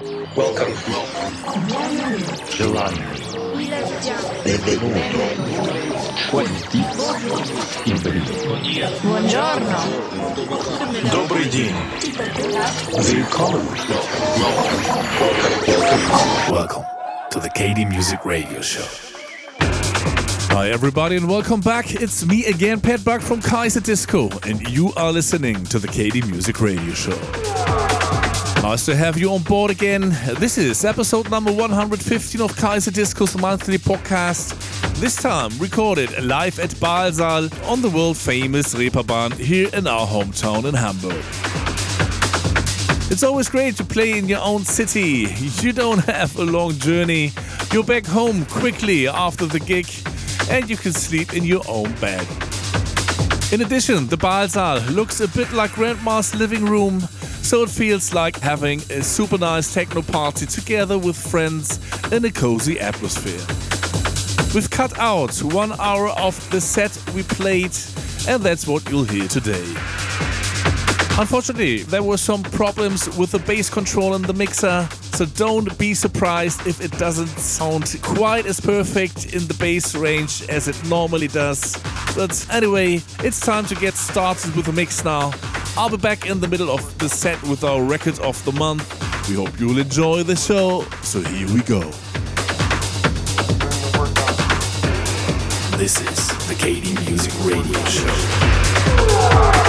Welcome. Gelato. Benvenuto. Quanti. Buongiorno. Добрый день. Welcome. Welcome. Welcome to the KD Music Radio Show. Hi, everybody, and welcome back. It's me again, Pat Buck from Kaiserdisco, and you are listening to the KD Music Radio Show. Nice to have you on board again. This is episode number 115 of Kaiserdisco's monthly podcast. This time recorded live at Baalsaal on the world famous Reeperbahn here in our hometown in Hamburg. It's always great to play in your own city. You don't have a long journey. You're back home quickly after the gig and you can sleep in your own bed. In addition, the Baalsaal looks a bit like Grandma's living room, so it feels like having a super nice techno party together with friends in a cozy atmosphere. We've cut out one hour of the set we played, and that's what you'll hear today. Unfortunately, there were some problems with the bass control in the mixer, so don't be surprised if it doesn't sound quite as perfect in the bass range as it normally does. But anyway, it's time to get started with the mix now. I'll be back in the middle of the set with our record of the month. We hope you'll enjoy the show, so here we go. This is the KD Music Radio Show.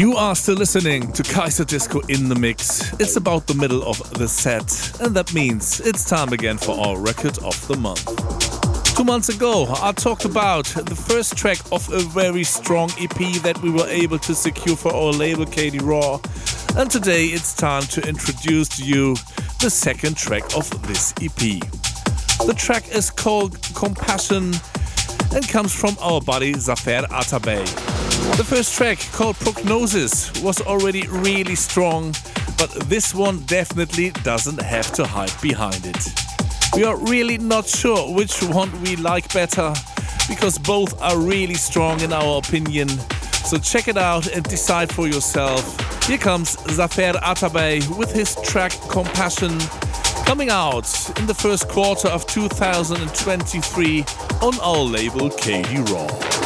Still listening to Kaiserdisco in the mix. It's about the middle of the set, and that means it's time again for our record of the month. Two months ago, I talked about the first track of a very strong EP that we were able to secure for our label KD Raw. And today it's time to introduce to you the second track of this EP. The track is called Compassion and comes from our buddy Zafer Atabey. The first track, called Prognosis, was already really strong, but this one definitely doesn't have to hide behind it. We are really not sure which one we like better, because both are really strong in our opinion. So check it out and decide for yourself. Here comes Zafer Atabey with his track Compassion coming out in the first quarter of 2023 on our label KD Raw.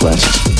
Southwest.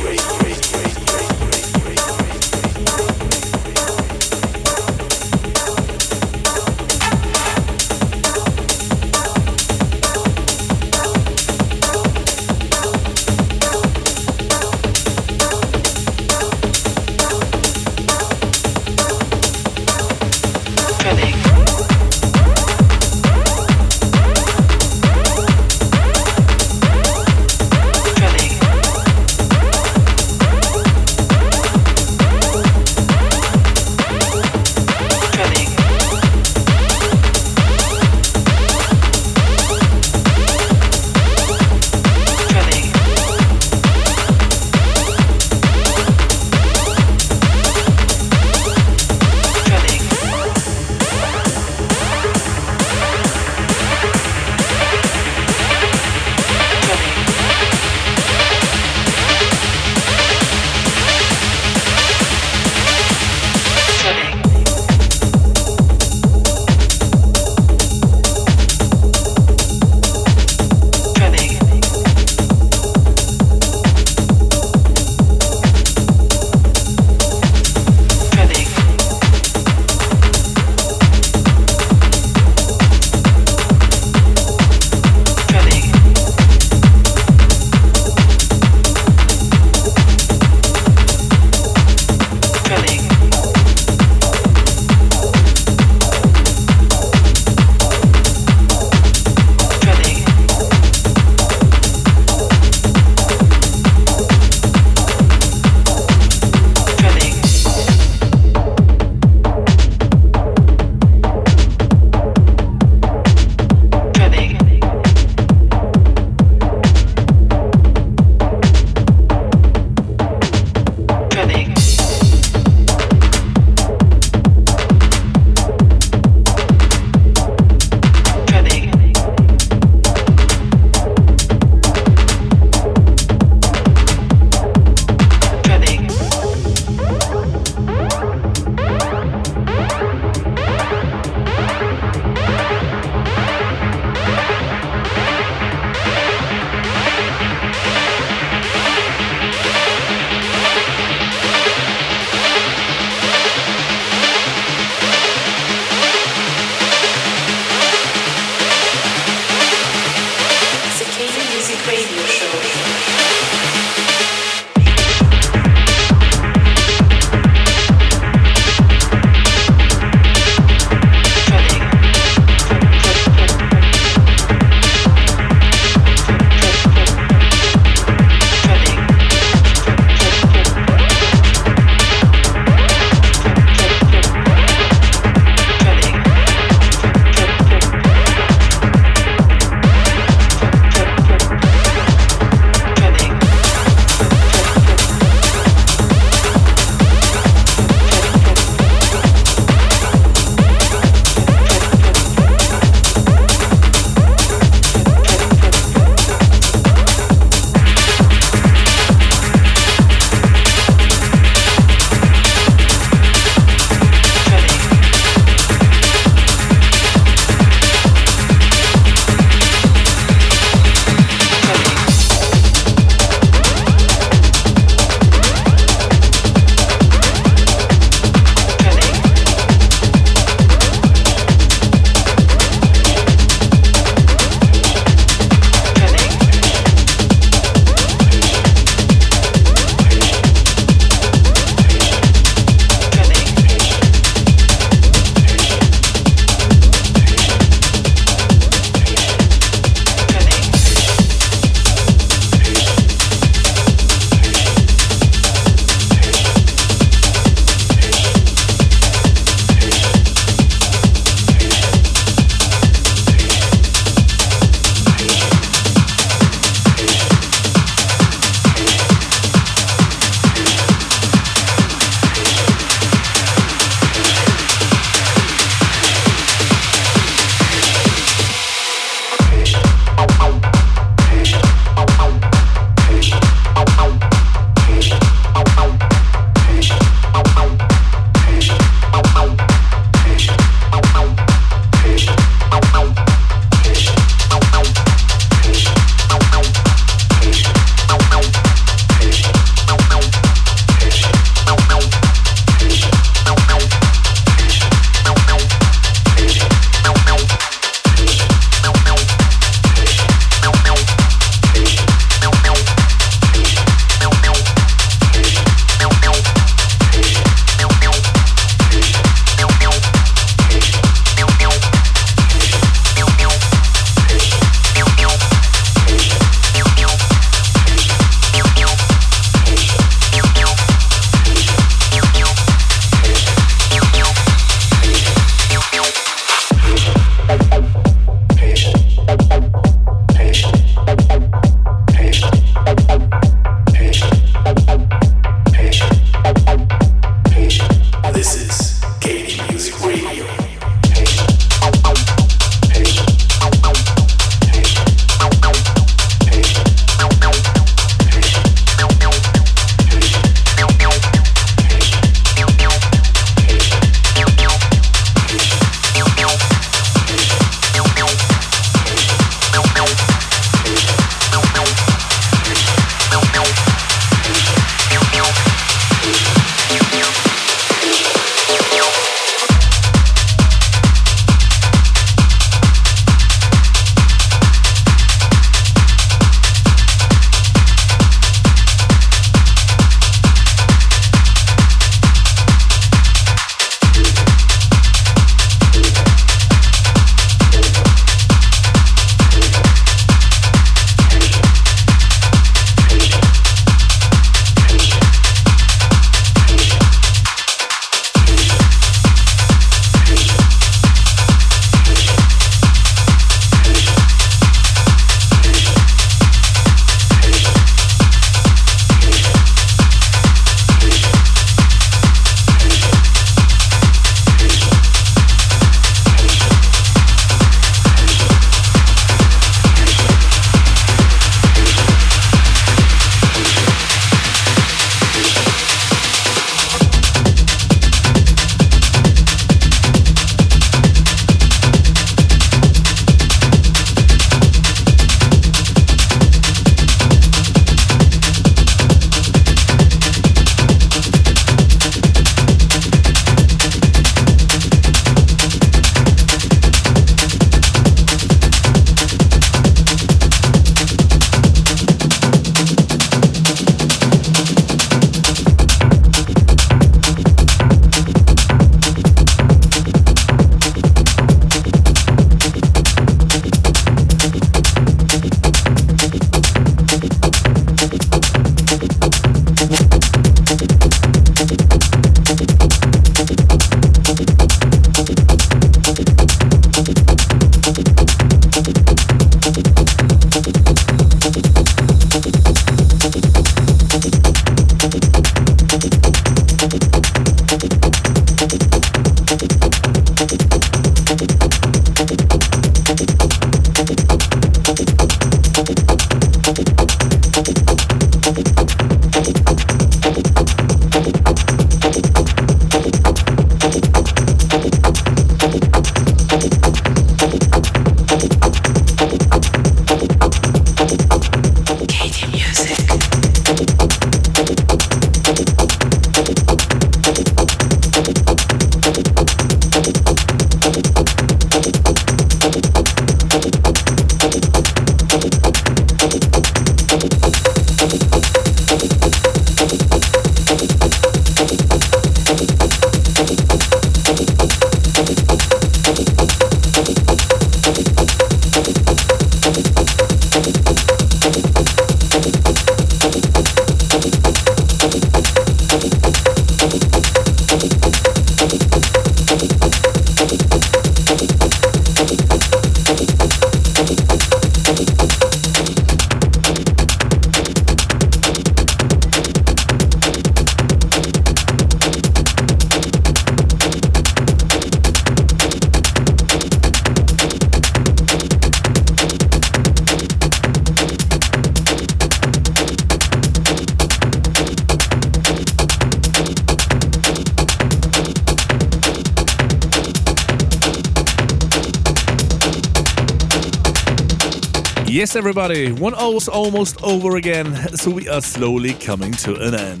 Yes, everybody, one hour is almost over again, so we are slowly coming to an end.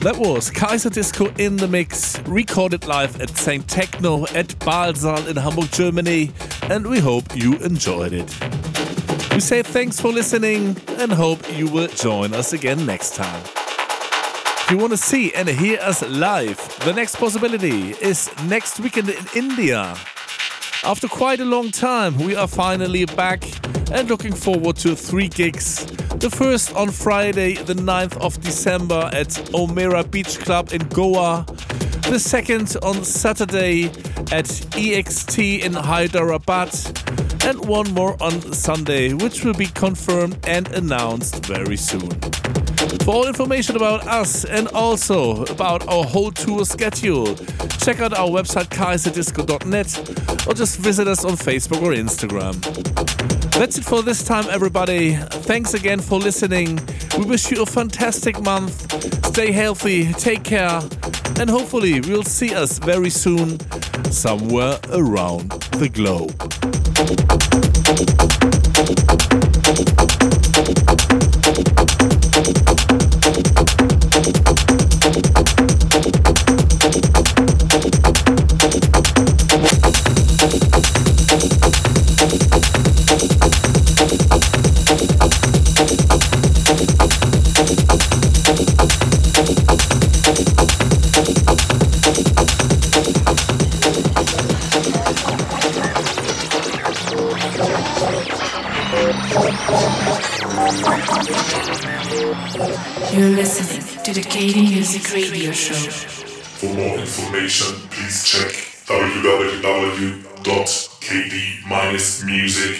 That was Kaiserdisco in the mix, recorded live at St. Techno at Baalsaal in Hamburg, Germany, and we hope you enjoyed it. We say thanks for listening and hope you will join us again next time. If you want to see and hear us live, the next possibility is next weekend in India. After quite a long time, we are finally back and looking forward to three gigs. The first on Friday, the 9th of December at Omera Beach Club in Goa. The second on Saturday at EXT in Hyderabad. And one more on Sunday, which will be confirmed and announced very soon. For all information about us and also about our whole tour schedule, check out our website kaiserdisco.net or just visit us on Facebook or Instagram. That's it for this time, everybody. Thanks again for listening. We wish you a fantastic month. Stay healthy, take care, and hopefully, we'll see us very soon somewhere around the globe. To the KD Music Radio Show. For more information, please check www.kd-music.net. KD Music.